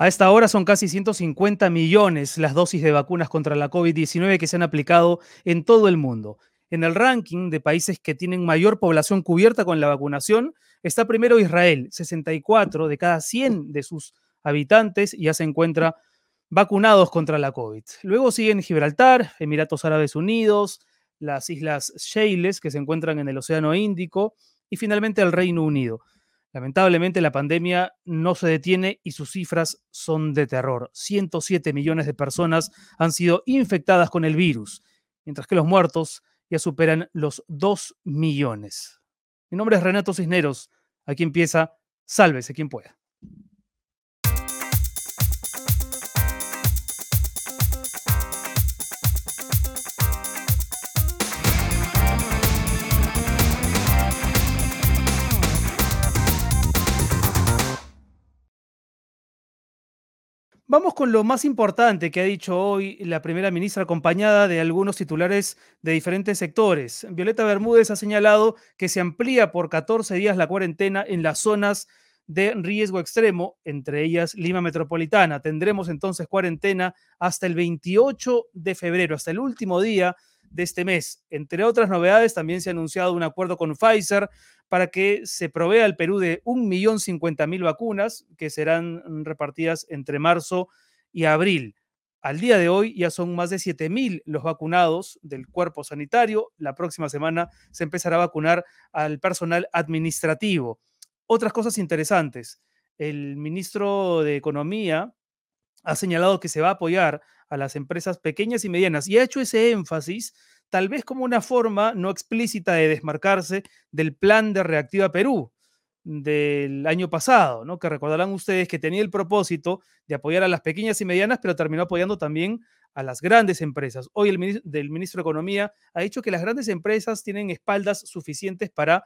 A esta hora son casi 150 millones las dosis de vacunas contra la COVID-19 que se han aplicado en todo el mundo. En el ranking de países que tienen mayor población cubierta con la vacunación está primero Israel, 64 de cada 100 de sus habitantes ya se encuentra vacunados contra la COVID. Luego siguen Gibraltar, Emiratos Árabes Unidos, las Islas Seychelles que se encuentran en el Océano Índico y finalmente el Reino Unido. Lamentablemente la pandemia no se detiene y sus cifras son de terror. 107 millones de personas han sido infectadas con el virus, mientras que los muertos ya superan los 2 millones. Mi nombre es Renato Cisneros. Aquí empieza Sálvese quien pueda. Vamos con lo más importante que ha dicho hoy la primera ministra, acompañada de algunos titulares de diferentes sectores. Violeta Bermúdez ha señalado que se amplía por 14 días la cuarentena en las zonas de riesgo extremo, entre ellas Lima Metropolitana. Tendremos entonces cuarentena hasta el 28 de febrero, hasta el último día de este mes. Entre otras novedades, también se ha anunciado un acuerdo con Pfizer para que se provea al Perú de 1.050.000 vacunas que serán repartidas entre marzo y abril. Al día de hoy ya son más de 7.000 los vacunados del cuerpo sanitario. La próxima semana se empezará a vacunar al personal administrativo. Otras cosas interesantes. El ministro de Economía ha señalado que se va a apoyar a las empresas pequeñas y medianas y ha hecho ese énfasis tal vez como una forma no explícita de desmarcarse del plan de Reactiva Perú del año pasado, ¿no? que recordarán ustedes que tenía el propósito de apoyar a las pequeñas y medianas, pero terminó apoyando también a las grandes empresas. Hoy el ministro, del ministro de Economía ha dicho que las grandes empresas tienen espaldas suficientes para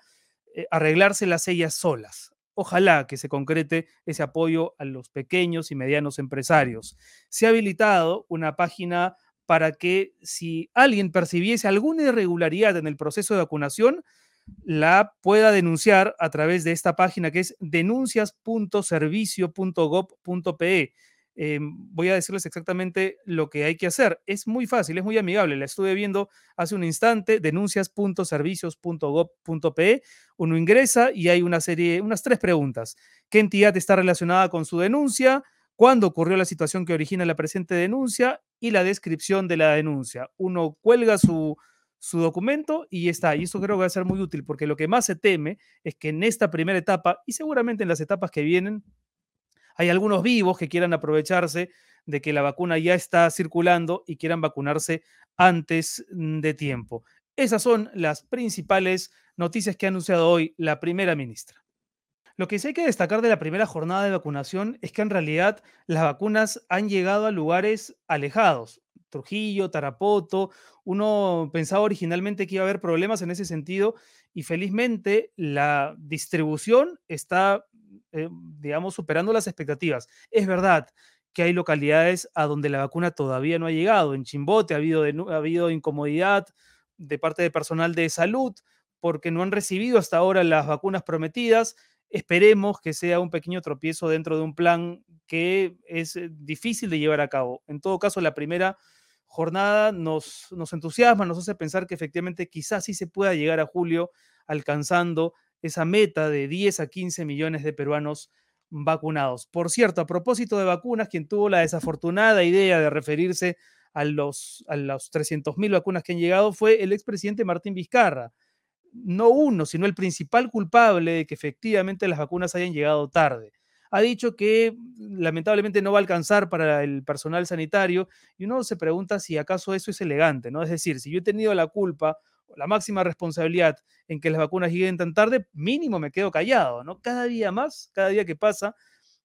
eh, arreglarse las ellas solas. Ojalá que se concrete ese apoyo a los pequeños y medianos empresarios. Se ha habilitado una página para que si alguien percibiese alguna irregularidad en el proceso de vacunación, la pueda denunciar a través de esta página que es denuncias.servicio.gov.pe. Eh, voy a decirles exactamente lo que hay que hacer. Es muy fácil, es muy amigable. La estuve viendo hace un instante, denuncias.servicios.gov.pe. Uno ingresa y hay una serie, unas tres preguntas. ¿Qué entidad está relacionada con su denuncia? ¿Cuándo ocurrió la situación que origina la presente denuncia? Y la descripción de la denuncia. Uno cuelga su, su documento y está. Y eso creo que va a ser muy útil porque lo que más se teme es que en esta primera etapa y seguramente en las etapas que vienen hay algunos vivos que quieran aprovecharse de que la vacuna ya está circulando y quieran vacunarse antes mm, de tiempo. Esas son las principales noticias que ha anunciado hoy la primera ministra. Lo que sí hay que destacar de la primera jornada de vacunación es que en realidad las vacunas han llegado a lugares alejados. Trujillo, Tarapoto, uno pensaba originalmente que iba a haber problemas en ese sentido y felizmente la distribución está eh, digamos, superando las expectativas. Es verdad que hay localidades a donde la vacuna todavía no ha llegado. En Chimbote ha habido, ha habido incomodidad de parte de personal de salud porque no han recibido hasta ahora las vacunas prometidas. Esperemos que sea un pequeño tropiezo dentro de un plan que es eh, difícil de llevar a cabo. En todo caso, la primera jornada nos, nos entusiasma, nos hace pensar que efectivamente quizás sí se pueda llegar a julio alcanzando esa meta de 10 a 15 millones de peruanos vacunados. Por cierto, a propósito de vacunas, quien tuvo la desafortunada idea de referirse a los, a los 300 mil vacunas que han llegado fue el expresidente Martín Vizcarra. No uno, sino el principal culpable de que efectivamente las vacunas hayan llegado tarde. Ha dicho que lamentablemente no va a alcanzar para el personal sanitario y uno se pregunta si acaso eso es elegante, ¿no? Es decir, si yo he tenido la culpa la máxima responsabilidad en que las vacunas lleguen tan tarde, mínimo me quedo callado, ¿no? Cada día más, cada día que pasa,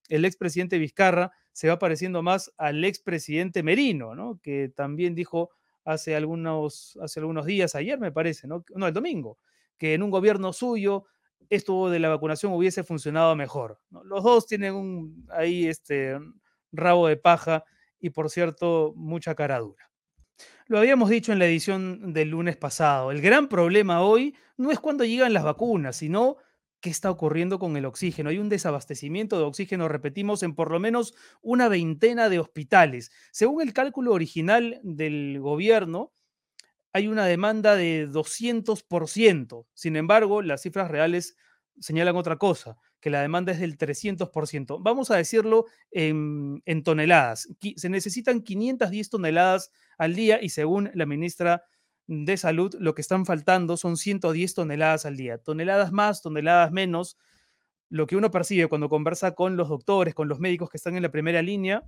el expresidente Vizcarra se va pareciendo más al expresidente Merino, ¿no? Que también dijo hace algunos, hace algunos días, ayer me parece, ¿no? No, el domingo, que en un gobierno suyo esto de la vacunación hubiese funcionado mejor. Los dos tienen un, ahí este rabo de paja y, por cierto, mucha cara dura. Lo habíamos dicho en la edición del lunes pasado. El gran problema hoy no es cuando llegan las vacunas, sino qué está ocurriendo con el oxígeno. Hay un desabastecimiento de oxígeno, repetimos, en por lo menos una veintena de hospitales. Según el cálculo original del gobierno, hay una demanda de 200%. Sin embargo, las cifras reales señalan otra cosa, que la demanda es del 300%. Vamos a decirlo en, en toneladas. Se necesitan 510 toneladas al día y según la ministra de salud, lo que están faltando son 110 toneladas al día. Toneladas más, toneladas menos. Lo que uno percibe cuando conversa con los doctores, con los médicos que están en la primera línea,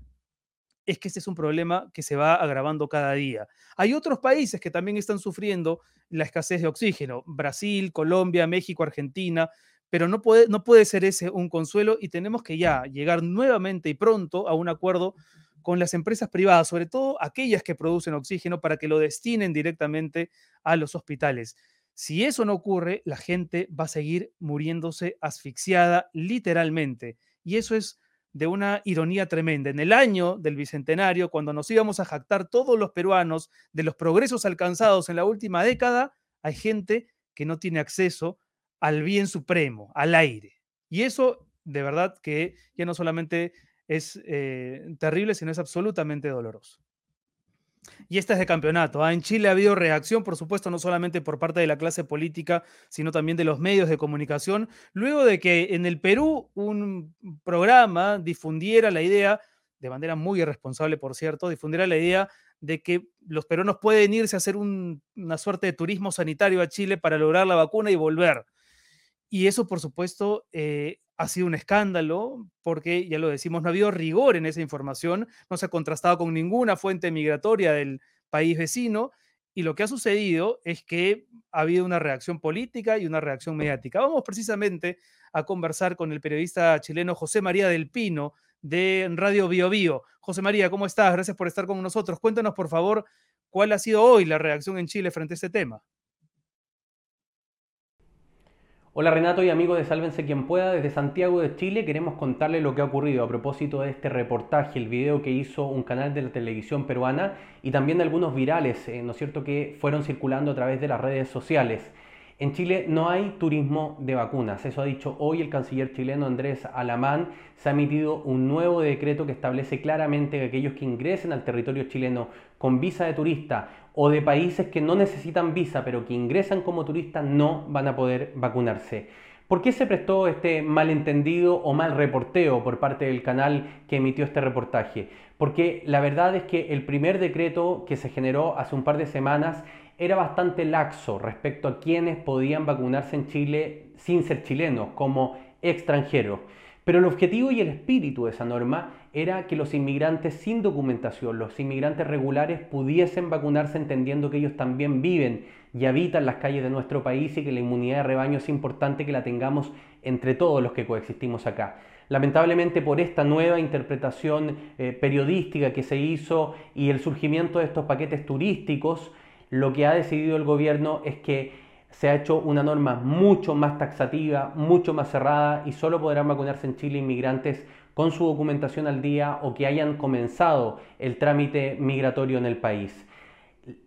es que este es un problema que se va agravando cada día. Hay otros países que también están sufriendo la escasez de oxígeno, Brasil, Colombia, México, Argentina, pero no puede, no puede ser ese un consuelo y tenemos que ya llegar nuevamente y pronto a un acuerdo con las empresas privadas, sobre todo aquellas que producen oxígeno, para que lo destinen directamente a los hospitales. Si eso no ocurre, la gente va a seguir muriéndose asfixiada literalmente. Y eso es de una ironía tremenda. En el año del Bicentenario, cuando nos íbamos a jactar todos los peruanos de los progresos alcanzados en la última década, hay gente que no tiene acceso al bien supremo, al aire. Y eso, de verdad, que ya no solamente es eh, terrible, sino es absolutamente doloroso. Y esta es de campeonato. ¿ah? En Chile ha habido reacción, por supuesto, no solamente por parte de la clase política, sino también de los medios de comunicación, luego de que en el Perú un programa difundiera la idea, de manera muy irresponsable, por cierto, difundiera la idea de que los peruanos pueden irse a hacer una suerte de turismo sanitario a Chile para lograr la vacuna y volver. Y eso, por supuesto, eh, ha sido un escándalo porque, ya lo decimos, no ha habido rigor en esa información, no se ha contrastado con ninguna fuente migratoria del país vecino y lo que ha sucedido es que ha habido una reacción política y una reacción mediática. Vamos precisamente a conversar con el periodista chileno José María del Pino de Radio Bio Bio. José María, ¿cómo estás? Gracias por estar con nosotros. Cuéntanos, por favor, cuál ha sido hoy la reacción en Chile frente a este tema. Hola Renato y amigos de Sálvense quien pueda, desde Santiago de Chile queremos contarle lo que ha ocurrido a propósito de este reportaje, el video que hizo un canal de la televisión peruana y también algunos virales, eh, ¿no es cierto?, que fueron circulando a través de las redes sociales. En Chile no hay turismo de vacunas, eso ha dicho hoy el canciller chileno Andrés Alamán. Se ha emitido un nuevo decreto que establece claramente que aquellos que ingresen al territorio chileno con visa de turista o de países que no necesitan visa pero que ingresan como turistas no van a poder vacunarse. ¿Por qué se prestó este malentendido o mal reporteo por parte del canal que emitió este reportaje? Porque la verdad es que el primer decreto que se generó hace un par de semanas era bastante laxo respecto a quienes podían vacunarse en Chile sin ser chilenos, como extranjeros. Pero el objetivo y el espíritu de esa norma era que los inmigrantes sin documentación, los inmigrantes regulares, pudiesen vacunarse entendiendo que ellos también viven y habitan las calles de nuestro país y que la inmunidad de rebaño es importante que la tengamos entre todos los que coexistimos acá. Lamentablemente por esta nueva interpretación eh, periodística que se hizo y el surgimiento de estos paquetes turísticos, lo que ha decidido el gobierno es que se ha hecho una norma mucho más taxativa, mucho más cerrada y solo podrán vacunarse en Chile inmigrantes con su documentación al día o que hayan comenzado el trámite migratorio en el país.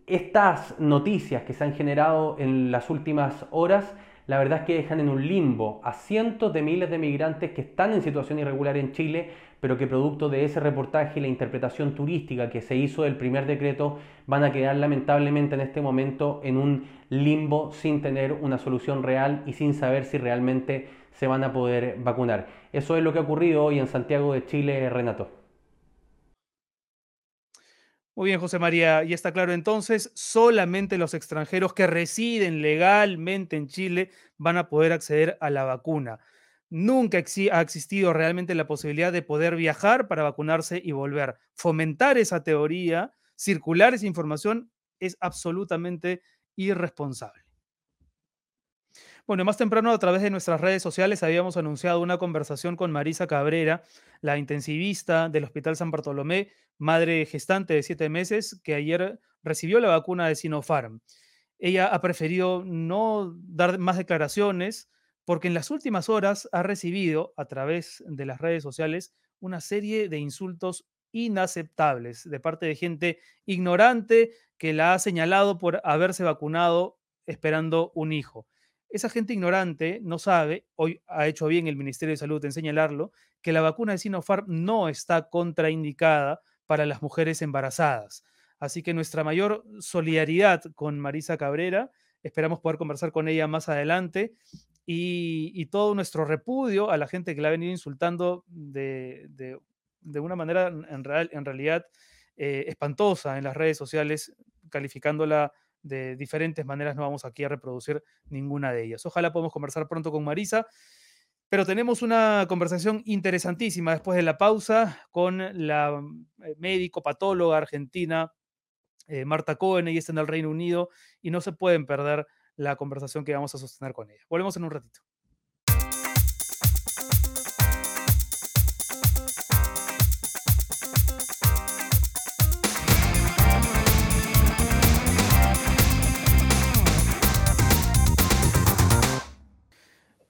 Estas noticias que se han generado en las últimas horas la verdad es que dejan en un limbo a cientos de miles de migrantes que están en situación irregular en Chile, pero que producto de ese reportaje y la interpretación turística que se hizo del primer decreto van a quedar lamentablemente en este momento en un limbo sin tener una solución real y sin saber si realmente se van a poder vacunar. Eso es lo que ha ocurrido hoy en Santiago de Chile, Renato. Muy bien, José María, y está claro entonces, solamente los extranjeros que residen legalmente en Chile van a poder acceder a la vacuna. Nunca ha existido realmente la posibilidad de poder viajar para vacunarse y volver. Fomentar esa teoría, circular esa información, es absolutamente irresponsable. Bueno, más temprano a través de nuestras redes sociales habíamos anunciado una conversación con Marisa Cabrera, la intensivista del Hospital San Bartolomé, madre gestante de siete meses, que ayer recibió la vacuna de Sinopharm. Ella ha preferido no dar más declaraciones porque en las últimas horas ha recibido a través de las redes sociales una serie de insultos inaceptables de parte de gente ignorante que la ha señalado por haberse vacunado esperando un hijo esa gente ignorante no sabe, hoy ha hecho bien el Ministerio de Salud en señalarlo, que la vacuna de Sinopharm no está contraindicada para las mujeres embarazadas. Así que nuestra mayor solidaridad con Marisa Cabrera, esperamos poder conversar con ella más adelante y, todo nuestro repudio a la gente que la ha venido insultando de, una manera en, real, en realidad eh, espantosa en las redes sociales, calificándola de diferentes maneras. No vamos aquí a reproducir ninguna de ellas. Ojalá podamos conversar pronto con Marisa. Pero tenemos una conversación interesantísima después de la pausa con la eh, médico patóloga argentina eh, Marta Cohen, ella está en el Reino Unido y no se pueden perder la conversación que vamos a sostener con ella. Volvemos en un ratito.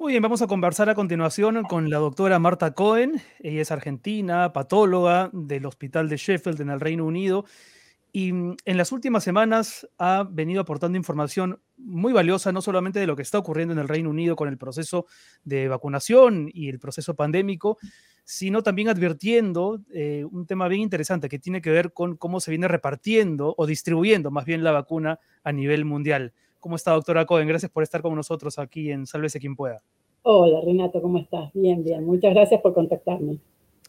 Muy bien, vamos a conversar a continuación con la doctora Marta Cohen. Ella es argentina, patóloga del Hospital de Sheffield en el Reino Unido y mm, en las últimas semanas ha venido aportando información muy valiosa, no solamente de lo que está ocurriendo en el Reino Unido con el proceso de vacunación y el proceso pandémico, sino también advirtiendo eh, un tema bien interesante que tiene que ver con cómo se viene repartiendo o distribuyendo más bien la vacuna a nivel mundial. ¿Cómo está, doctora Cohen? Gracias por estar con nosotros aquí en Sálvese quien pueda. Hola, Renato, ¿cómo estás? Bien, bien. Muchas gracias por contactarme.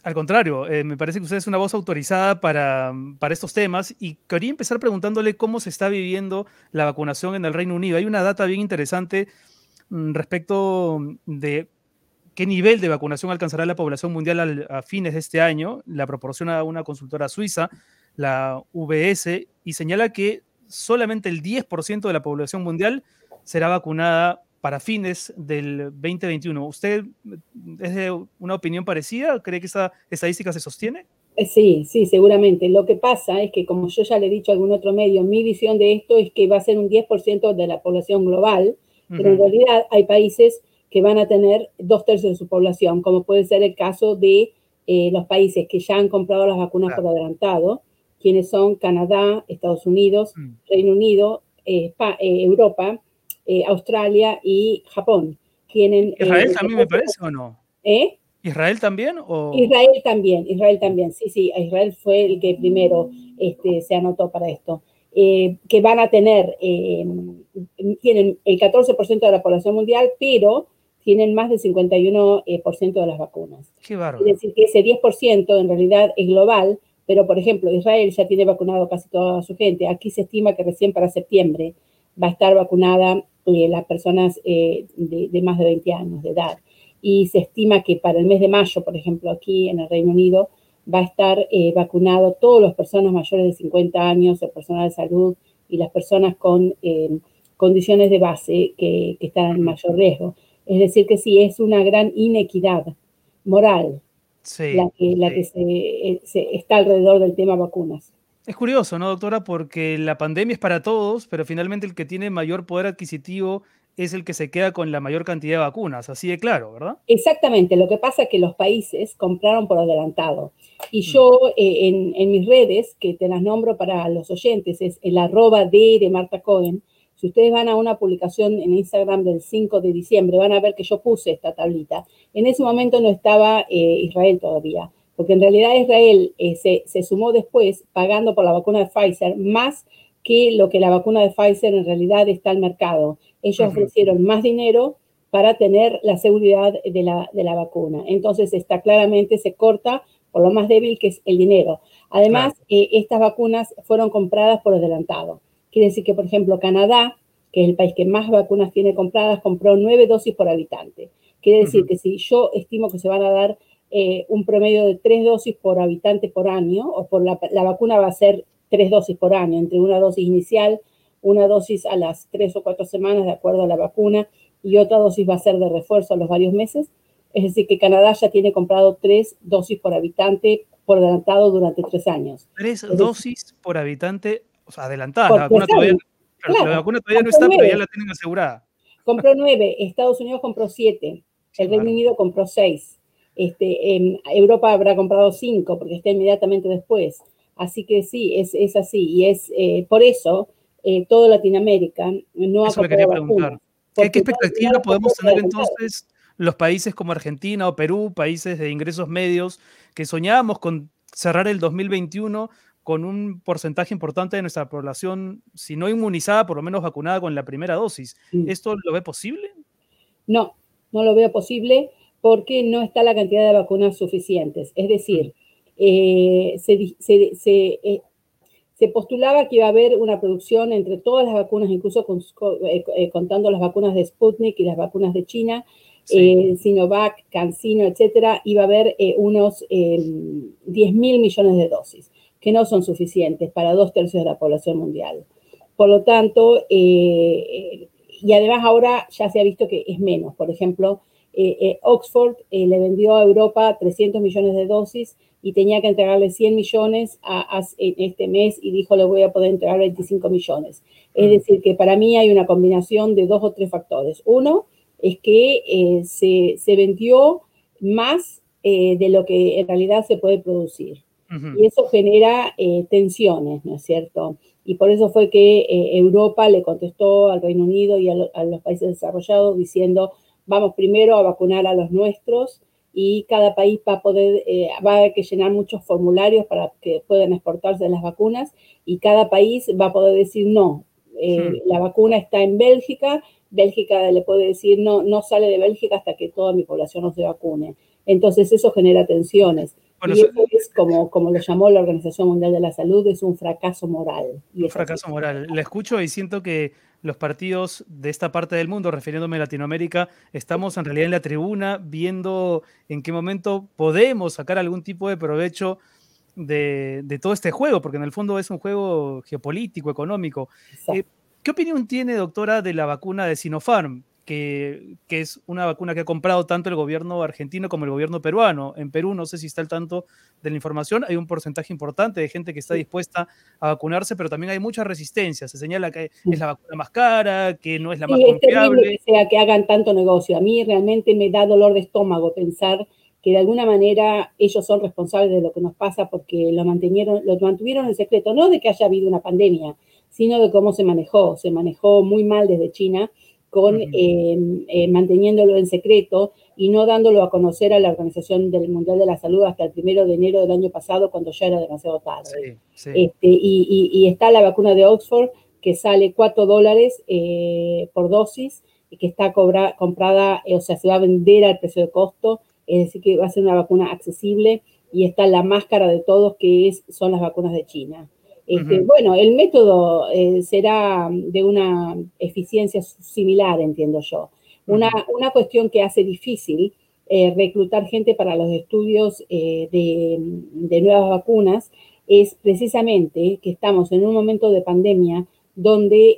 Al contrario, eh, me parece que usted es una voz autorizada para, para, estos temas y quería empezar preguntándole cómo se está viviendo la vacunación en el Reino Unido. Hay una data bien interesante mm, respecto de qué nivel de vacunación alcanzará la población mundial a fines de este año. La proporciona una consultora suiza, la VS, y señala que solamente el 10% de la población mundial será vacunada para fines del 2021. ¿Usted es de una opinión parecida? ¿Cree que esa estadística se sostiene? Eh, sí, sí, seguramente. Lo que pasa es que, como yo ya le he dicho a algún otro medio, mi visión de esto es que va a ser un 10% de la población global, pero en realidad hay países que van a tener dos tercios de su población, como puede ser el caso de eh, los países que ya han comprado las vacunas por adelantado, quienes son Canadá, Estados Unidos, mm. Reino Unido, eh, Europa, eh, Australia y Japón. Tienen, eh, ¿Israel también me parece o no? ¿Eh? ¿Israel también? O... Israel también, Israel también, sí, sí, Israel fue el que primero este, se anotó para esto. Eh, que van a tener, tienen el 14% de la población mundial, pero tienen más del 51% de las vacunas. Qué bárbaro. Es decir, que ese 10% en realidad es global, pero por ejemplo, Israel ya tiene vacunado casi toda su gente. Aquí se estima que recién para septiembre va a estar vacunada eh, las personas eh, de, más de 20 años de edad. Y se estima que para el mes de mayo, por ejemplo, aquí en el Reino Unido, va a estar eh, vacunado todas las personas mayores de 50 años, el personal de salud y las personas con condiciones de base que, están en mayor riesgo. Es decir, que sí, es una gran inequidad moral la que, la que se, está alrededor del tema vacunas. Es curioso, ¿no, doctora? Porque la pandemia es para todos, pero finalmente el que tiene mayor poder adquisitivo es el que se queda con la mayor cantidad de vacunas, así de claro, ¿verdad? Exactamente, lo que pasa es que los países compraron por adelantado. Y mm. yo eh, en, mis redes, que te las nombro para los oyentes, es el arroba de, de Marta Cohen. Si ustedes van a una publicación en Instagram del 5 de diciembre, van a ver que yo puse esta tablita. En ese momento no estaba eh, Israel todavía porque en realidad Israel eh, se, sumó después pagando por la vacuna de Pfizer más que lo que la vacuna de Pfizer en realidad está al mercado. Ellos ofrecieron más dinero para tener la seguridad de la, de la, vacuna. Entonces está claramente, se corta por lo más débil que es el dinero. Además, eh, estas vacunas fueron compradas por adelantado. Quiere decir que, por ejemplo, Canadá, que es el país que más vacunas tiene compradas, compró nueve dosis por habitante. Quiere decir que si yo estimo que se van a dar eh, un promedio de tres dosis por habitante por año, o por la, vacuna va a ser tres dosis por año, entre una dosis inicial, una dosis a las tres o cuatro semanas de acuerdo a la vacuna y otra dosis va a ser de refuerzo a los varios meses. Es decir, que Canadá ya tiene comprado tres dosis por habitante por adelantado durante tres años. Tres dosis por habitante, o sea, adelantada. La vacuna, todavía, la vacuna todavía no está, pero ya la tienen asegurada. Compró nueve, Estados Unidos compró siete, el Reino Unido compró seis. Este, en Europa habrá comprado cinco porque está inmediatamente después. Así que sí, es, es así. Y es eh, por eso eh, toda Latinoamérica no ha comprado vacunas. ¿Qué, expectativa podemos tener entonces los países como Argentina o Perú, países de ingresos medios, que soñábamos con cerrar el 2021 con un porcentaje importante de nuestra población, si no inmunizada, por lo menos vacunada con la primera dosis? ¿Esto lo ve posible? No, no lo veo posible porque no está la cantidad de vacunas suficientes. Es decir, eh, eh, se, postulaba que iba a haber una producción entre todas las vacunas, incluso eh, contando las vacunas de Sputnik y las vacunas de China, Sinovac, CanSino, etcétera, iba a haber unos 10 mil millones de dosis, que no son suficientes para dos tercios de la población mundial. Por lo tanto, y además ahora ya se ha visto que es menos. Por ejemplo, Oxford le vendió a Europa 300 millones de dosis y tenía que entregarle 100 millones a, en este mes y dijo le voy a poder entregar 25 millones. Es mm. decir, que para mí hay una combinación de dos o tres factores. Uno es que eh, se, se, vendió más eh, de lo que en realidad se puede producir. Y eso genera eh, tensiones, ¿no es cierto? Y por eso fue que Europa le contestó al Reino Unido y a, a los países desarrollados diciendo, vamos primero a vacunar a los nuestros y cada país va a poder, eh, va a que llenar muchos formularios para que puedan exportarse las vacunas y cada país va a poder decir no, eh, la vacuna está en Bélgica, Bélgica le puede decir no, no sale de Bélgica hasta que toda mi población no se vacune. Entonces eso genera tensiones. Y eso es como, como lo llamó la Organización Mundial de la Salud, es un fracaso moral. un fracaso moral. Le escucho y siento que los partidos de esta parte del mundo, refiriéndome a Latinoamérica, estamos en realidad en la tribuna viendo en qué momento podemos sacar algún tipo de provecho de, todo este juego, porque en el fondo es un juego geopolítico, económico. Eh, ¿Qué opinión tiene, doctora, de la vacuna de Sinopharm? Que, es una vacuna que ha comprado tanto el gobierno argentino como el gobierno peruano. En Perú, no sé si está al tanto de la información, hay un porcentaje importante de gente que está dispuesta a vacunarse, pero también hay mucha resistencia. Se señala que es la vacuna más cara, que no es la más confiable. Es que sea que hagan tanto negocio. A mí realmente me da dolor de estómago pensar que de alguna manera ellos son responsables de lo que nos pasa porque lo, mantuvieron, lo mantuvieron en secreto, no de que haya habido una pandemia, sino de cómo se manejó. Se manejó muy mal desde China con eh, eh, manteniéndolo en secreto y no dándolo a conocer a la Organización del Mundial de la Salud hasta el primero de enero del año pasado, cuando ya era demasiado tarde. Este, y, está la vacuna de Oxford, que sale 4 dólares eh, por dosis, y que está comprada, o sea, se va a vender al precio de costo, es decir, que va a ser una vacuna accesible, y está la máscara de todos, que es, son las vacunas de China. Este, bueno, el método eh, será de una eficiencia similar, entiendo yo. Una, una cuestión que hace difícil eh, reclutar gente para los estudios eh, de, de, nuevas vacunas es precisamente que estamos en un momento de pandemia donde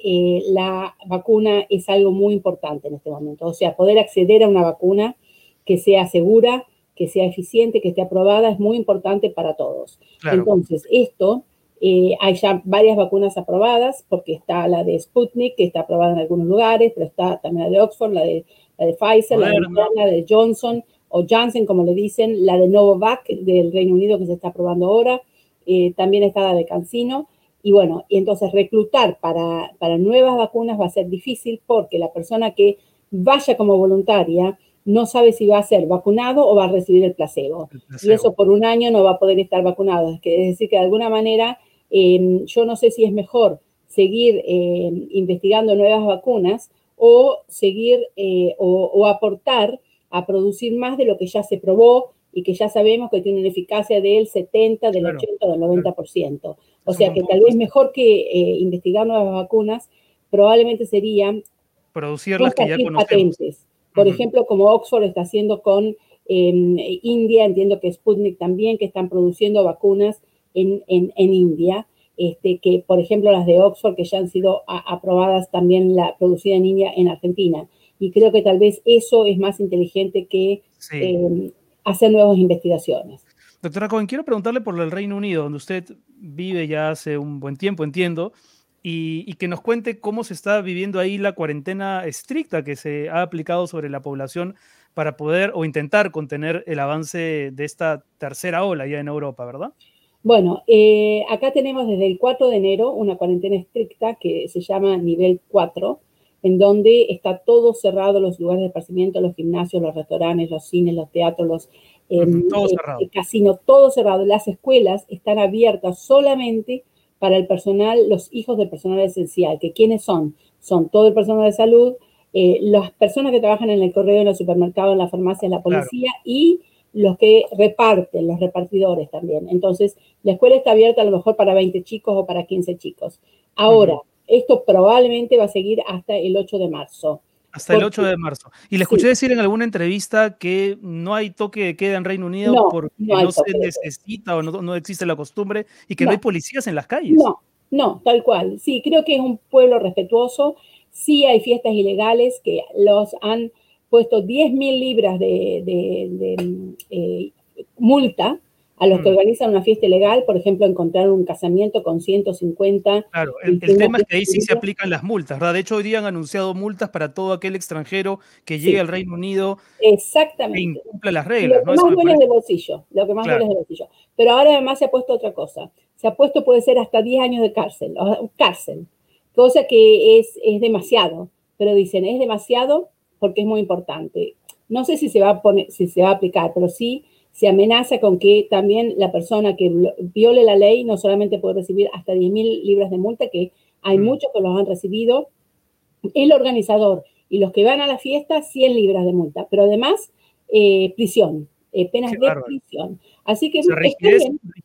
la vacuna es algo muy importante en este momento. O sea, poder acceder a una vacuna que sea segura, que sea eficiente, que esté aprobada, es muy importante para todos. Entonces, esto eh, hay ya varias vacunas aprobadas, porque está la de Sputnik, que está aprobada en algunos lugares, pero está también la de Oxford, la de, la de Pfizer, la de Moderna, de Johnson o Janssen, como le dicen, la de Novavax del Reino Unido, que se está aprobando ahora, eh, también está la de CanSino. Y bueno, y entonces reclutar para, para nuevas vacunas va a ser difícil porque la persona que vaya como voluntaria no sabe si va a ser vacunado o va a recibir el placebo. el placebo. Y eso por un año no va a poder estar vacunado. Es decir, que de alguna manera Yo no sé si es mejor seguir em, investigando nuevas vacunas o seguir eh, o, aportar a producir más de lo que ya se probó y que ya sabemos que tiene una eficacia del 70, del 80, del 90%. O sea que tal vez mejor que eh, investigar nuevas vacunas, probablemente sería producirlas que ya conocemos. Por ejemplo, como Oxford está haciendo con em, India, entiendo que Sputnik también, que están produciendo vacunas en, India, este, que por ejemplo las de Oxford, que ya han sido aprobadas también, la producida en India, en Argentina. Y creo que tal vez eso es más inteligente que em, hacer nuevas investigaciones. Doctora Cohen, quiero preguntarle por el Reino Unido, donde usted vive ya hace un buen tiempo, entiendo, y, y, que nos cuente cómo se está viviendo ahí la cuarentena estricta que se ha aplicado sobre la población para poder o intentar contener el avance de esta tercera ola ya en Europa, ¿verdad? Bueno, eh, acá tenemos desde el 4 de enero una cuarentena estricta que se llama nivel 4, en donde está todo cerrado, los lugares de esparcimiento, los gimnasios, los restaurantes, los cines, los teatros, los em, todo eh, casinos, todo cerrado. Las escuelas están abiertas solamente para el personal, los hijos del personal esencial, que quiénes son? Son todo el personal de salud, eh, las personas que trabajan en el correo, en el supermercado, en la farmacia, en la policía y los que reparten, los repartidores también. Entonces, la escuela está abierta a lo mejor para 20 chicos o para 15 chicos. Ahora, esto probablemente va a seguir hasta el 8 de marzo. Hasta el 8 de marzo. Y le escuché decir en alguna entrevista que no hay toque de queda en Reino Unido porque no, se necesita o no, existe la costumbre y que no. hay policías en las calles. No, no, tal cual. Sí, creo que es un pueblo respetuoso. Sí hay fiestas ilegales que los han puesto 10 mil libras de, eh, multa a los que mm. organizan una fiesta ilegal, por ejemplo, encontrar un casamiento con 150. Claro, el, tema es que ahí sí se aplican las multas, ¿verdad? De hecho, hoy día han anunciado multas para todo aquel extranjero que llegue al Reino Unido Exactamente. e incumple las reglas. Lo que más duele es de bolsillo, lo que más duele es de bolsillo. Pero ahora además se ha puesto otra cosa. Se ha puesto, puede ser hasta 10 años de cárcel, cárcel, cosa que es, es demasiado. Pero dicen, es demasiado porque es muy importante. No sé si se va a poner, si se va a aplicar, pero sí se amenaza con que también la persona que viole la ley no solamente puede recibir hasta 10 mil libras de multa, que hay mm. muchos que los han recibido, el organizador y los que van a la fiesta, 100 libras de multa, pero además eh, prisión, eh, penas de prisión. Así que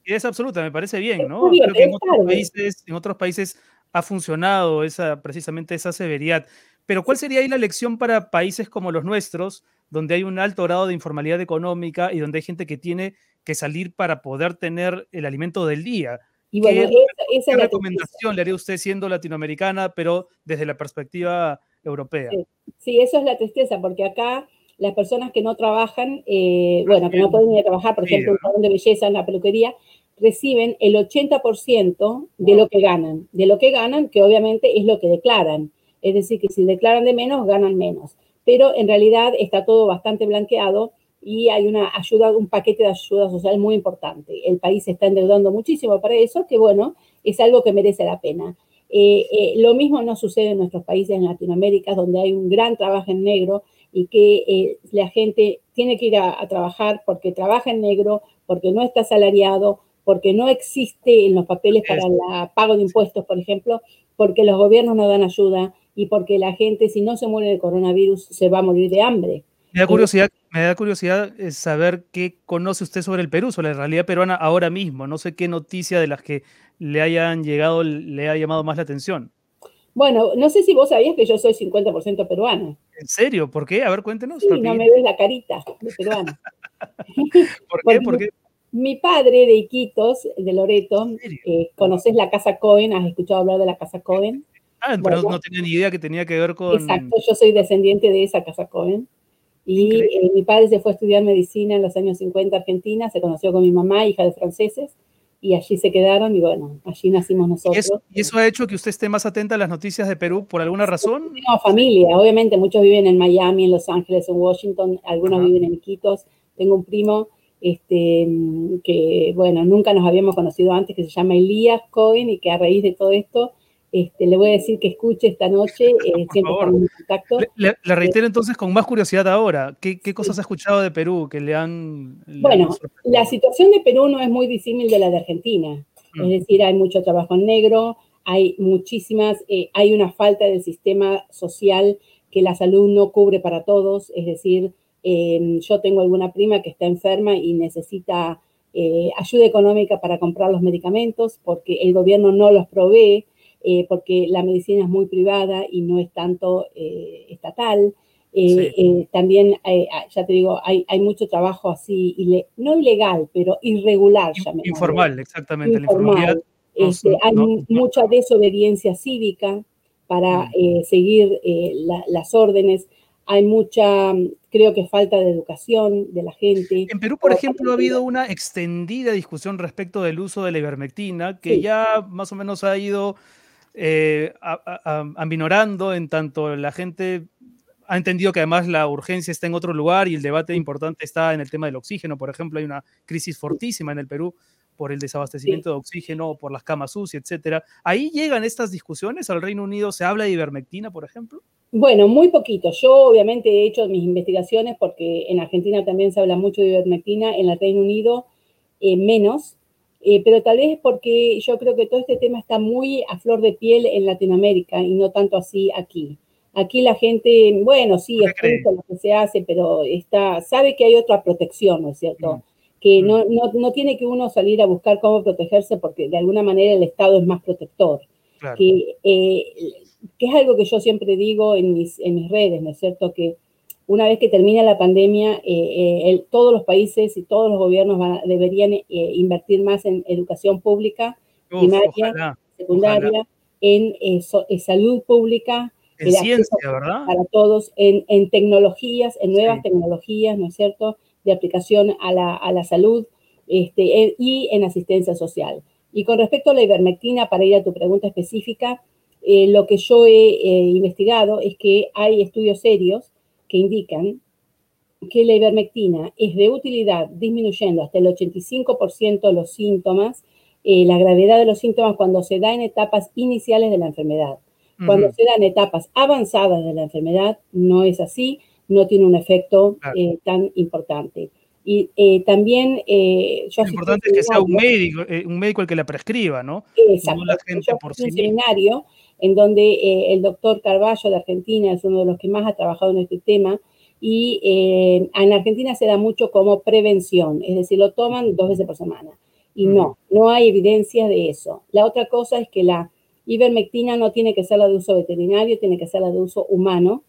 es absoluta, me parece bien, ¿no? Creo que en otros, países, en otros países ha funcionado esa, precisamente esa severidad. Pero ¿cuál sería ahí la lección para países como los nuestros, donde hay un alto grado de informalidad económica y donde hay gente que tiene que salir para poder tener el alimento del día? Y bueno, ¿Qué, esa, recomendación le haría usted siendo latinoamericana, pero desde la perspectiva europea? Sí. eso es la tristeza, porque acá las personas que no trabajan, eh, bueno, que no pueden ir a trabajar, por ejemplo, un salón de belleza, en la peluquería, reciben el 80% de lo que ganan, de lo que ganan, que obviamente es lo que declaran. Es decir, que si declaran de menos, ganan menos. Pero en realidad está todo bastante blanqueado y hay una ayuda, un paquete de ayuda social muy importante. El país se está endeudando muchísimo para eso, que bueno, es algo que merece la pena. Eh, eh, lo mismo no sucede en nuestros países en Latinoamérica, donde hay un gran trabajo en negro y que eh, la gente tiene que ir a, trabajar porque trabaja en negro, porque no está asalariado, porque no existe en los papeles para el pago de impuestos, por ejemplo, porque los gobiernos no dan ayuda, y porque la gente, si no se muere de coronavirus, se va a morir de hambre. Me da curiosidad, me da curiosidad eh, saber qué conoce usted sobre el Perú, sobre la realidad peruana ahora mismo. No sé qué noticia de las que le hayan llegado le ha llamado más la atención. Bueno, no sé si vos sabías que yo soy 50% peruana. ¿En serio? ¿Por qué? A ver, cuéntenos. Sí, no me ves la carita de peruana. ¿Por qué? ¿Por qué? Mi padre de Iquitos, de Loreto, eh, ¿conoces la Casa Cohen? ¿Has escuchado hablar de la Casa Cohen? Ah, pero no tenía ni idea que tenía que ver con... Exacto, yo soy descendiente de esa casa Cohen. Y eh, mi padre se fue a estudiar medicina en los años 50 a Argentina, se conoció con mi mamá, hija de franceses, y allí se quedaron y bueno, allí nacimos nosotros. ¿Y eso, ha hecho que usted esté más atenta a las noticias de Perú por alguna razón? Tengo familia, obviamente muchos viven en Miami, en Los Ángeles, en Washington, algunos viven en Iquitos. Tengo un primo este, que, bueno, nunca nos habíamos conocido antes, que se llama Elías Cohen y que a raíz de todo esto este, le voy a decir que escuche esta noche, eh, siempre en contacto. Le, reitero entonces con más curiosidad ahora, ¿qué, cosas ha escuchado de Perú que le han... bueno, la situación de Perú no es muy disímil de la de Argentina, es mm. decir, hay mucho trabajo en negro, hay muchísimas, eh, hay una falta del sistema social que la salud no cubre para todos, es decir, em, yo tengo alguna prima que está enferma y necesita eh, ayuda económica para comprar los medicamentos porque el gobierno no los provee, eh, porque la medicina es muy privada y no es tanto eh, estatal. Eh, también, ah, ya te digo, hay, hay mucho trabajo así, no ilegal, pero irregular. Informal, exactamente. Informal. Este, hay mucha desobediencia cívica para mm. seguir las órdenes. Hay mucha, creo que falta de educación de la gente. En Perú, por ejemplo, ha habido una extendida discusión respecto del uso de la ivermectina, que ya más o menos ha ido eh, aminorando en tanto la gente ha entendido que además la urgencia está en otro lugar y el debate importante está en el tema del oxígeno. Por ejemplo, hay una crisis fortísima en el Perú por el desabastecimiento de oxígeno, por las camas UCI, etcétera. Ahí llegan estas discusiones al Reino Unido, se habla de ivermectina, por ejemplo. Bueno, muy poquito. Yo obviamente he hecho mis investigaciones porque en Argentina también se habla mucho de ivermectina, en el Reino Unido eh, menos, eh, pero tal vez porque yo creo que todo este tema está muy a flor de piel en Latinoamérica y no tanto así aquí. Aquí la gente, bueno, sí, es lo que se hace, pero está, sabe que hay otra protección, ¿no es cierto? Mm. Que mm. no, no, no, tiene que uno salir a buscar cómo protegerse porque de alguna manera el Estado es más protector. Que eh, que es algo que yo siempre digo en mis, en mis redes, ¿no es cierto? Que una vez que termine la pandemia, eh, eh, todos los países y todos los gobiernos deberían eh, invertir más en educación pública, primaria, secundaria, en salud pública. En ciencia, ¿verdad? Para todos, en, en tecnologías, en nuevas tecnologías, ¿no es cierto? De aplicación a la, a la salud este, y en asistencia social. Y con respecto a la ivermectina, para ir a tu pregunta específica, lo que yo he investigado es que hay estudios serios que indican que la ivermectina es de utilidad disminuyendo hasta el 85% los síntomas, eh, la gravedad de los síntomas cuando se da en etapas iniciales de la enfermedad. Cuando se da en etapas avanzadas de la enfermedad, no es así, no tiene un efecto tan importante. Y también... Lo importante es que sea un médico, un médico el que la prescriba, ¿no? Exacto. No la gente por sí seminario en donde eh, el doctor Carballo de Argentina es uno de los que más ha trabajado en este tema, y eh, en Argentina se da mucho como prevención, es decir, lo toman dos veces por semana. Y no, no hay evidencia de eso. La otra cosa es que la ivermectina no tiene que ser la de uso veterinario, tiene que ser la de uso humano.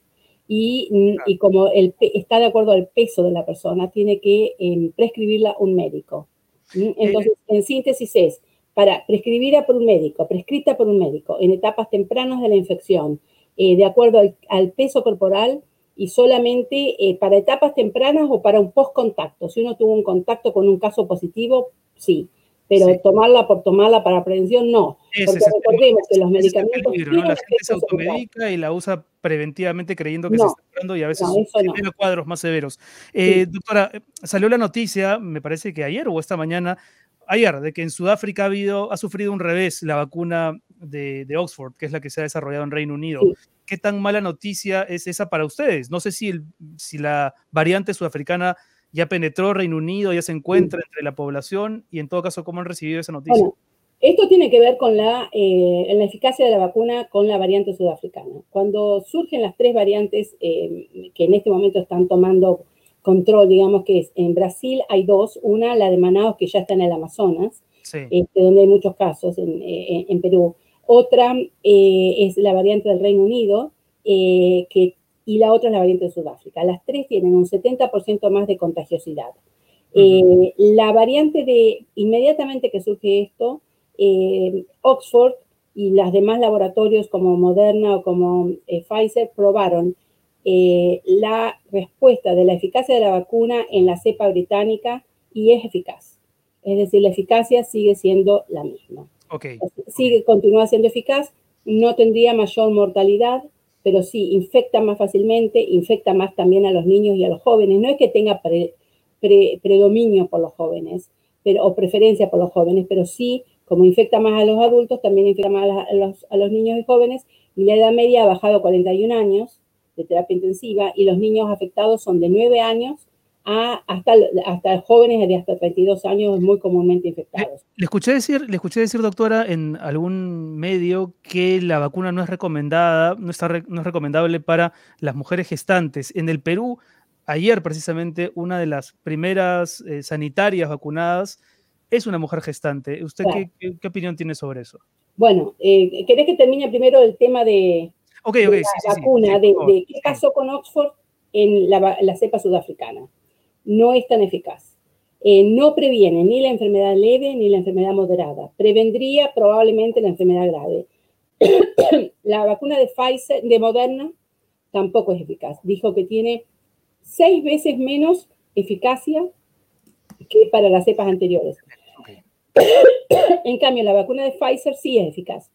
Y, y como el, está de acuerdo al peso de la persona, tiene que em, prescribirla un médico. Eh, Entonces, en síntesis es, para prescribida por un médico, prescrita por un médico en etapas tempranas de la infección, eh, de acuerdo al, peso corporal y solamente eh, para etapas tempranas o para un post-contacto. Si uno tuvo un contacto con un caso positivo, sí, pero tomarla por tomarla para prevención, no. porque recordemos que los medicamentos... La gente se automedica y la usa preventivamente creyendo que se está curando y a veces tiene cuadros más severos. Eh, doctora, salió la noticia, me parece que ayer o esta mañana, ayer, de que en Sudáfrica ha, habido, ha sufrido un revés la vacuna de, Oxford, que es la que se ha desarrollado en Reino Unido. ¿Qué tan mala noticia es esa para ustedes? No sé si, si la variante sudafricana ya penetró Reino Unido, ya se encuentra entre la población y en todo caso, ¿cómo han recibido esa noticia? esto tiene que ver con la, eh, la, eficacia de la vacuna con la variante sudafricana. Cuando surgen las tres variantes eh, que en este momento están tomando control, digamos que es en Brasil hay dos, una la de Manaus que ya está en el Amazonas, este, donde hay muchos casos en, eh, Perú, otra eh, es la variante del Reino Unido eh, que, y la otra es la variante de Sudáfrica. Las tres tienen un 70% más de contagiosidad. la variante de, inmediatamente que surge esto, Oxford y los demás laboratorios como Moderna o como Pfizer probaron eh, la respuesta de la eficacia de la vacuna en la cepa británica y es eficaz. Es decir, la eficacia sigue siendo la misma. Okay. Sigue, continúa siendo eficaz, no tendría mayor mortalidad, pero sí infecta más fácilmente, infecta más también a los niños y a los jóvenes. No es que tenga predominio por los jóvenes pero, o preferencia por los jóvenes, pero sí, como infecta más a los adultos, también infecta más a los, a los niños y jóvenes, y la edad media ha bajado a 41 años, de terapia intensiva y los niños afectados son de 9 años a hasta, hasta jóvenes de hasta 32 años muy comúnmente infectados. Le, escuché decir, le escuché decir, doctora, en algún medio que la vacuna no es recomendada, no, está no es recomendable para las mujeres gestantes. En el Perú, ayer precisamente, una de las primeras eh, sanitarias vacunadas es una mujer gestante. ¿Usted qué, qué, opinión tiene sobre eso? Bueno, eh, ¿querés que termine primero el tema de, Ok, ok, la vacuna, de, qué pasó con Oxford en la, cepa sudafricana. No es tan eficaz. Eh, no previene ni la enfermedad leve ni la enfermedad moderada. Prevendría probablemente la enfermedad grave. la vacuna de Pfizer, de Moderna, tampoco es eficaz. Dijo que tiene seis veces menos eficacia que para las cepas anteriores. en cambio, la vacuna de Pfizer sí es eficaz.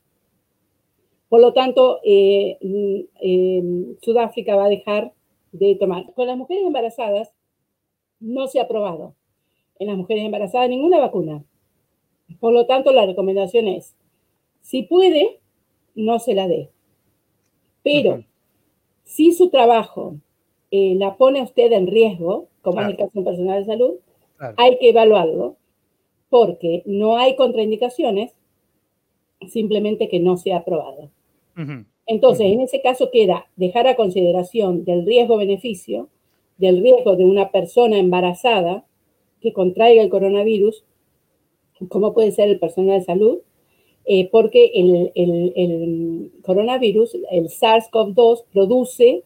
Por lo tanto, eh, mm, eh, Sudáfrica va a dejar de tomar. Con las mujeres embarazadas no se ha probado en las mujeres embarazadas ninguna vacuna. Por lo tanto, la recomendación es, si puede, no se la dé. Pero Si su trabajo eh, la pone a usted en riesgo, como es el caso de un personal de salud, hay que evaluarlo porque no hay contraindicaciones, simplemente que no sea aprobado. Entonces, en ese caso queda dejar a consideración del riesgo-beneficio, del riesgo de una persona embarazada que contraiga el coronavirus, como puede ser el personal de salud, eh, porque el, coronavirus, el SARS-CoV-2, produce,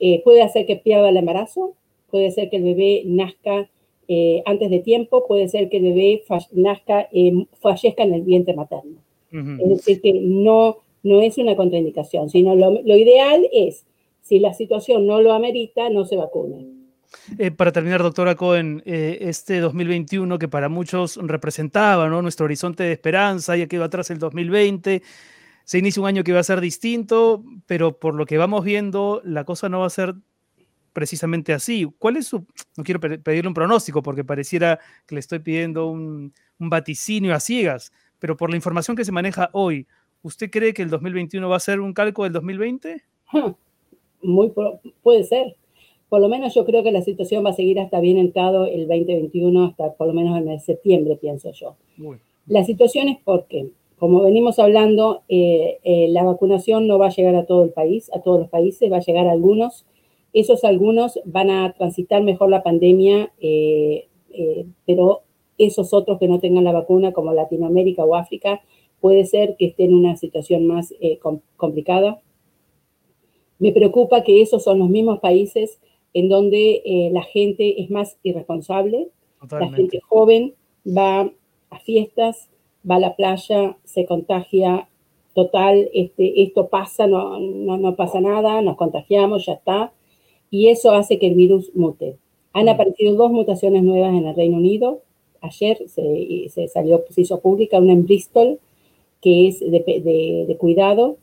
eh, puede hacer que pierda el embarazo, puede ser que el bebé nazca eh, antes de tiempo, puede ser que el bebé nazca, fallezca en el vientre materno. Es decir, que no, no es una contraindicación, sino lo, ideal es, si la situación no lo amerita, no se vacune. Eh, para terminar, doctora Cohen, eh, este 2021 que para muchos representaba ¿no? nuestro horizonte de esperanza, ya quedó atrás el 2020, se inicia un año que va a ser distinto, pero por lo que vamos viendo, la cosa no va a ser precisamente así. ¿Cuál es su, no quiero pedirle un pronóstico porque pareciera que le estoy pidiendo un, un vaticinio a ciegas, pero por la información que se maneja hoy, ¿Usted cree que el 2021 va a ser un calco del 2020? Muy puede ser. Por lo menos yo creo que la situación va a seguir hasta bien entrado el 2021, hasta por lo menos en el septiembre, pienso yo. La situación es porque, como venimos hablando, eh, eh, la vacunación no va a llegar a todo el país, a todos los países, va a llegar a algunos. Esos algunos van a transitar mejor la pandemia, eh, pero esos otros que no tengan la vacuna, como Latinoamérica o África, puede ser que esté en una situación más eh, complicada. Me preocupa que esos son los mismos países en donde eh, la gente es más irresponsable, la gente joven va a fiestas, va a la playa, se contagia, total, este, esto pasa, no, no, pasa nada, nos contagiamos, ya está, y eso hace que el virus mute. Han mm. aparecido dos mutaciones nuevas en el Reino Unido. Ayer se, se salió, se hizo pública una en Bristol, que es de, cuidado,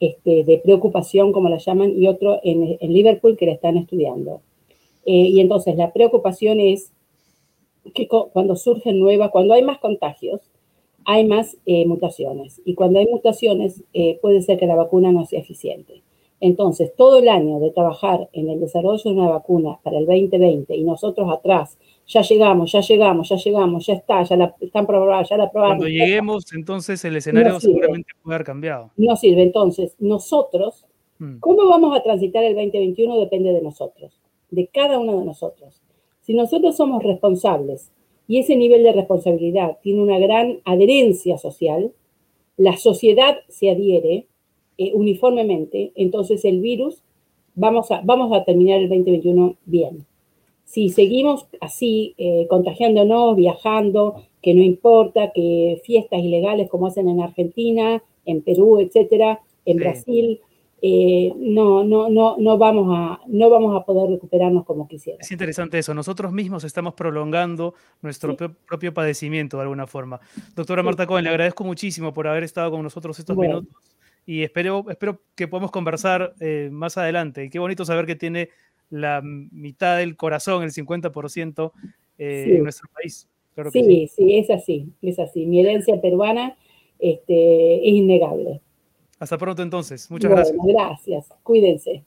este, de preocupación, como la llaman, y otro en, Liverpool que la están estudiando. Eh, y entonces la preocupación es que cuando surgen nuevas, cuando hay más contagios, hay más eh, mutaciones. Y cuando hay mutaciones, eh, puede ser que la vacuna no sea eficiente. Entonces, todo el año de trabajar en el desarrollo de una vacuna para el 2020 y nosotros atrás ya llegamos, ya llegamos, ya llegamos, ya está, ya la están probadas, ya la probamos. Cuando lleguemos, entonces el escenario seguramente puede haber cambiado. No sirve. Entonces, nosotros, hmm. ¿cómo vamos a transitar el 2021? Depende de nosotros, de cada uno de nosotros. Si nosotros somos responsables y ese nivel de responsabilidad tiene una gran adherencia social, la sociedad se adhiere eh, uniformemente, entonces el virus, vamos a, vamos a terminar el 2021 bien si seguimos así, eh, contagiándonos, viajando, que no importa, que fiestas ilegales como hacen en Argentina, en Perú, etcétera, en Brasil, eh, no, no, no, no, vamos a, no vamos a poder recuperarnos como quisiéramos. Es interesante eso. Nosotros mismos estamos prolongando nuestro propio padecimiento de alguna forma. Doctora Marta Cohen, le agradezco muchísimo por haber estado con nosotros estos minutos y espero, espero que podamos conversar eh, más adelante. Y qué bonito saber que tiene la mitad del corazón, el 50% eh, en nuestro país. sí, sí, es así, es así. Mi herencia peruana este, es innegable. Hasta pronto entonces. Muchas gracias. Gracias. Cuídense.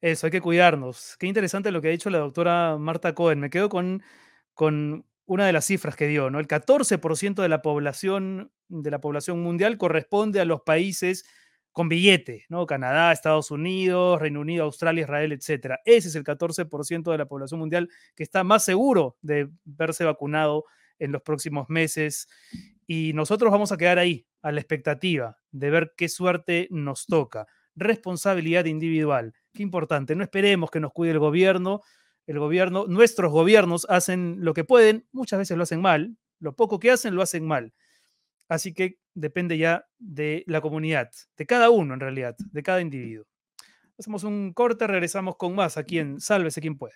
Eso, hay que cuidarnos. Qué interesante lo que ha dicho la doctora Marta Cohen. Me quedo con, con una de las cifras que dio, ¿no? El 14% de la población de la población mundial corresponde a los países con billete, ¿no? Canadá, Estados Unidos, Reino Unido, Australia, Israel, etc. Ese es el 14% de la población mundial que está más seguro de verse vacunado en los próximos meses. Y nosotros vamos a quedar ahí, a la expectativa de ver qué suerte nos toca. Responsabilidad individual. Qué importante. No esperemos que nos cuide el gobierno. El gobierno, nuestros gobiernos hacen lo que pueden, muchas veces lo hacen mal. Lo poco que hacen lo hacen mal. Así que depende ya de la comunidad, de cada uno en realidad, de cada individuo. Hacemos un corte, regresamos con más aquí en Sálvese quien pueda.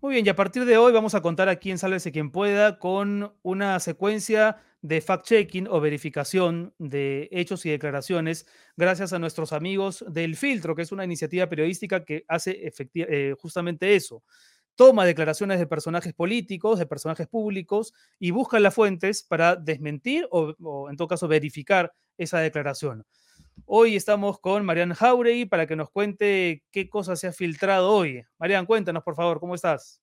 Muy bien, y a partir de hoy vamos a contar aquí en Sálvese quien pueda con una secuencia de fact-checking o verificación de hechos y declaraciones gracias a nuestros amigos del Filtro, que es una iniciativa periodística que hace eh, justamente eso. Toma declaraciones de personajes políticos, de personajes públicos y busca las fuentes para desmentir o, o en todo caso verificar esa declaración. Hoy estamos con Marian Jauregui para que nos cuente qué cosa se ha filtrado hoy. Marian, cuéntanos por favor, ¿cómo estás?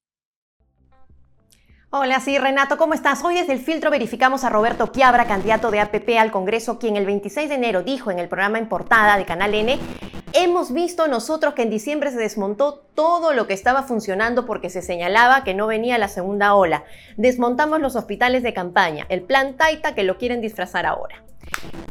Hola, sí, Renato, ¿cómo estás? Hoy desde el filtro verificamos a Roberto Quiabra, candidato de APP al Congreso, quien el 26 de enero dijo en el programa en portada de Canal N, hemos visto nosotros que en diciembre se desmontó todo lo que estaba funcionando porque se señalaba que no venía la segunda ola. Desmontamos los hospitales de campaña, el plan Taita que lo quieren disfrazar ahora.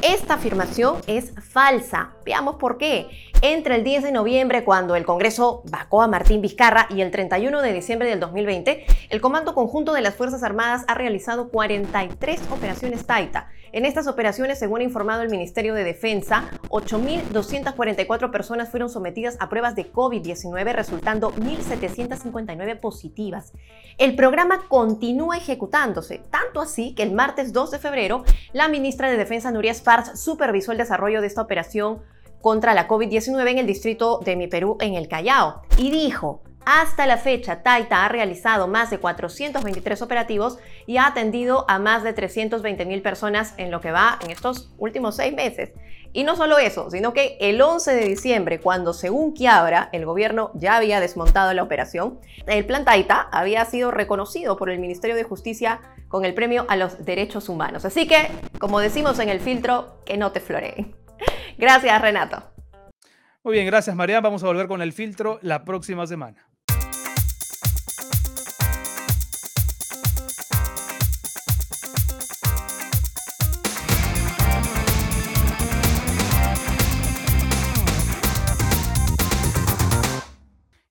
Esta afirmación es falsa. Veamos por qué. Entre el 10 de noviembre, cuando el Congreso vacó a Martín Vizcarra, y el 31 de diciembre del 2020, el Comando Conjunto de las Fuerzas Armadas ha realizado 43 operaciones Taita. En estas operaciones, según ha informado el Ministerio de Defensa, 8.244 personas fueron sometidas a pruebas de COVID-19, resultando 1.759 positivas. El programa continúa ejecutándose, tanto así que el martes 2 de febrero, la ministra de Defensa, Nuria Sparz, supervisó el desarrollo de esta operación contra la COVID-19 en el distrito de Mi Perú, en el Callao, y dijo, hasta la fecha, Taita ha realizado más de 423 operativos y ha atendido a más de 320 mil personas en lo que va en estos últimos seis meses. Y no solo eso, sino que el 11 de diciembre, cuando según Quiabra el gobierno ya había desmontado la operación, el plan Taita había sido reconocido por el Ministerio de Justicia con el premio a los derechos humanos. Así que, como decimos en el filtro, que no te floreen. Gracias, Renato. Muy bien, gracias, María. Vamos a volver con el filtro la próxima semana.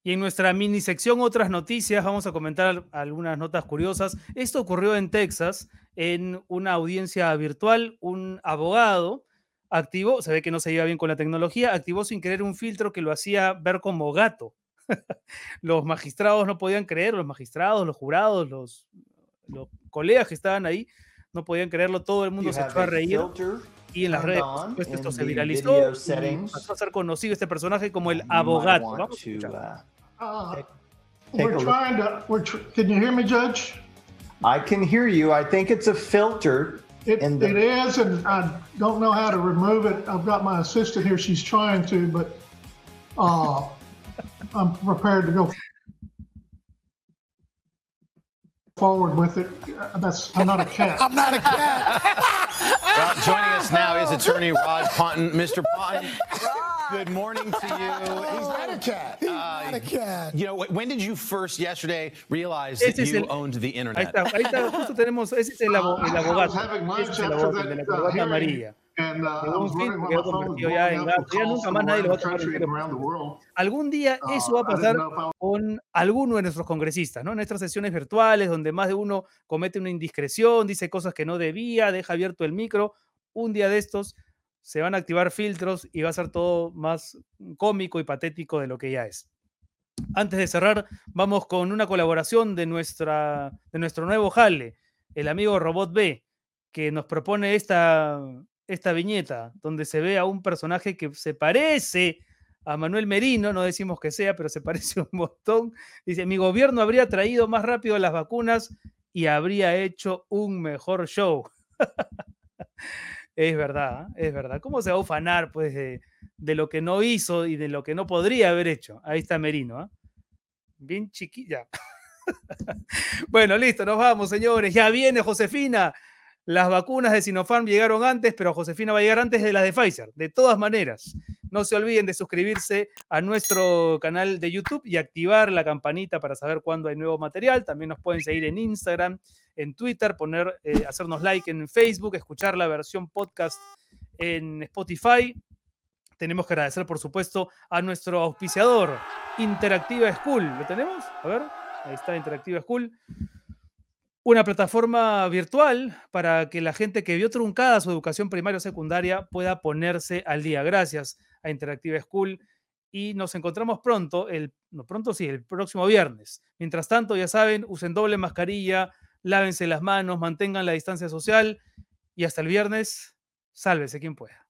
Y en nuestra mini sección Otras Noticias vamos a comentar algunas notas curiosas. Esto ocurrió en Texas, en una audiencia virtual. Un abogado activó, se ve que no se iba bien con la tecnología, activó sin querer un filtro que lo hacía ver como gato. los magistrados no podían creer, los magistrados, los jurados, los, los colegas que estaban ahí, no podían creerlo. Todo el mundo se echó a reír y en las redes, esto se viralizó. Pasó a ser conocido este personaje como el abogado. Vamos a escuchar. Uh, we're trying to. We're tr- can you hear me, Judge? I can hear you. I think it's a filter. It, the- it is, and I don't know how to remove it. I've got my assistant here. She's trying to, but uh, I'm prepared to go forward with it. That's I'm not a cat. I'm not a cat. well, joining us now is attorney Rod Ponton. Mr. Ponton, good morning to you. He's not a cat. He's uh, not a cat. You know, when did you first yesterday realize that you el, owned the internet? Ahí está, ahí está, justo tenemos, ese es el, el abogado. Ese es el abogado de la corbata amarilla. And, uh, un film que quedó convertido ya en gato. Ya nunca más nadie lo va a tomar en Algún día uh, eso va a pasar con alguno de nuestros congresistas, ¿no? En nuestras sesiones virtuales, donde más de uno comete una indiscreción, dice cosas que no debía, deja abierto el micro. Un día de estos se van a activar filtros y va a ser todo más cómico y patético de lo que ya es. Antes de cerrar, vamos con una colaboración de, nuestra, de nuestro nuevo jale, el amigo Robot B, que nos propone esta, esta viñeta donde se ve a un personaje que se parece a Manuel Merino, no decimos que sea, pero se parece un montón. Dice, mi gobierno habría traído más rápido las vacunas y habría hecho un mejor show. es verdad, es verdad. ¿Cómo se va a ufanar pues, de, lo que no hizo y de lo que no podría haber hecho? Ahí está Merino. ¿ah? Bien chiquilla. bueno, listo, nos vamos, señores. Ya viene Josefina. Las vacunas de Sinopharm llegaron antes, pero Josefina va a llegar antes de las de Pfizer. De todas maneras, no se olviden de suscribirse a nuestro canal de YouTube y activar la campanita para saber cuándo hay nuevo material. También nos pueden seguir en Instagram, en Twitter, poner, eh, hacernos like en Facebook, escuchar la versión podcast en Spotify. Tenemos que agradecer, por supuesto, a nuestro auspiciador, Interactiva School. ¿Lo tenemos? A ver, ahí está Interactiva School una plataforma virtual para que la gente que vio truncada su educación primaria o secundaria pueda ponerse al día. Gracias a Interactive School y nos encontramos pronto, el, no pronto sí, el próximo viernes. Mientras tanto, ya saben, usen doble mascarilla, lávense las manos, mantengan la distancia social y hasta el viernes, sálvese quien pueda.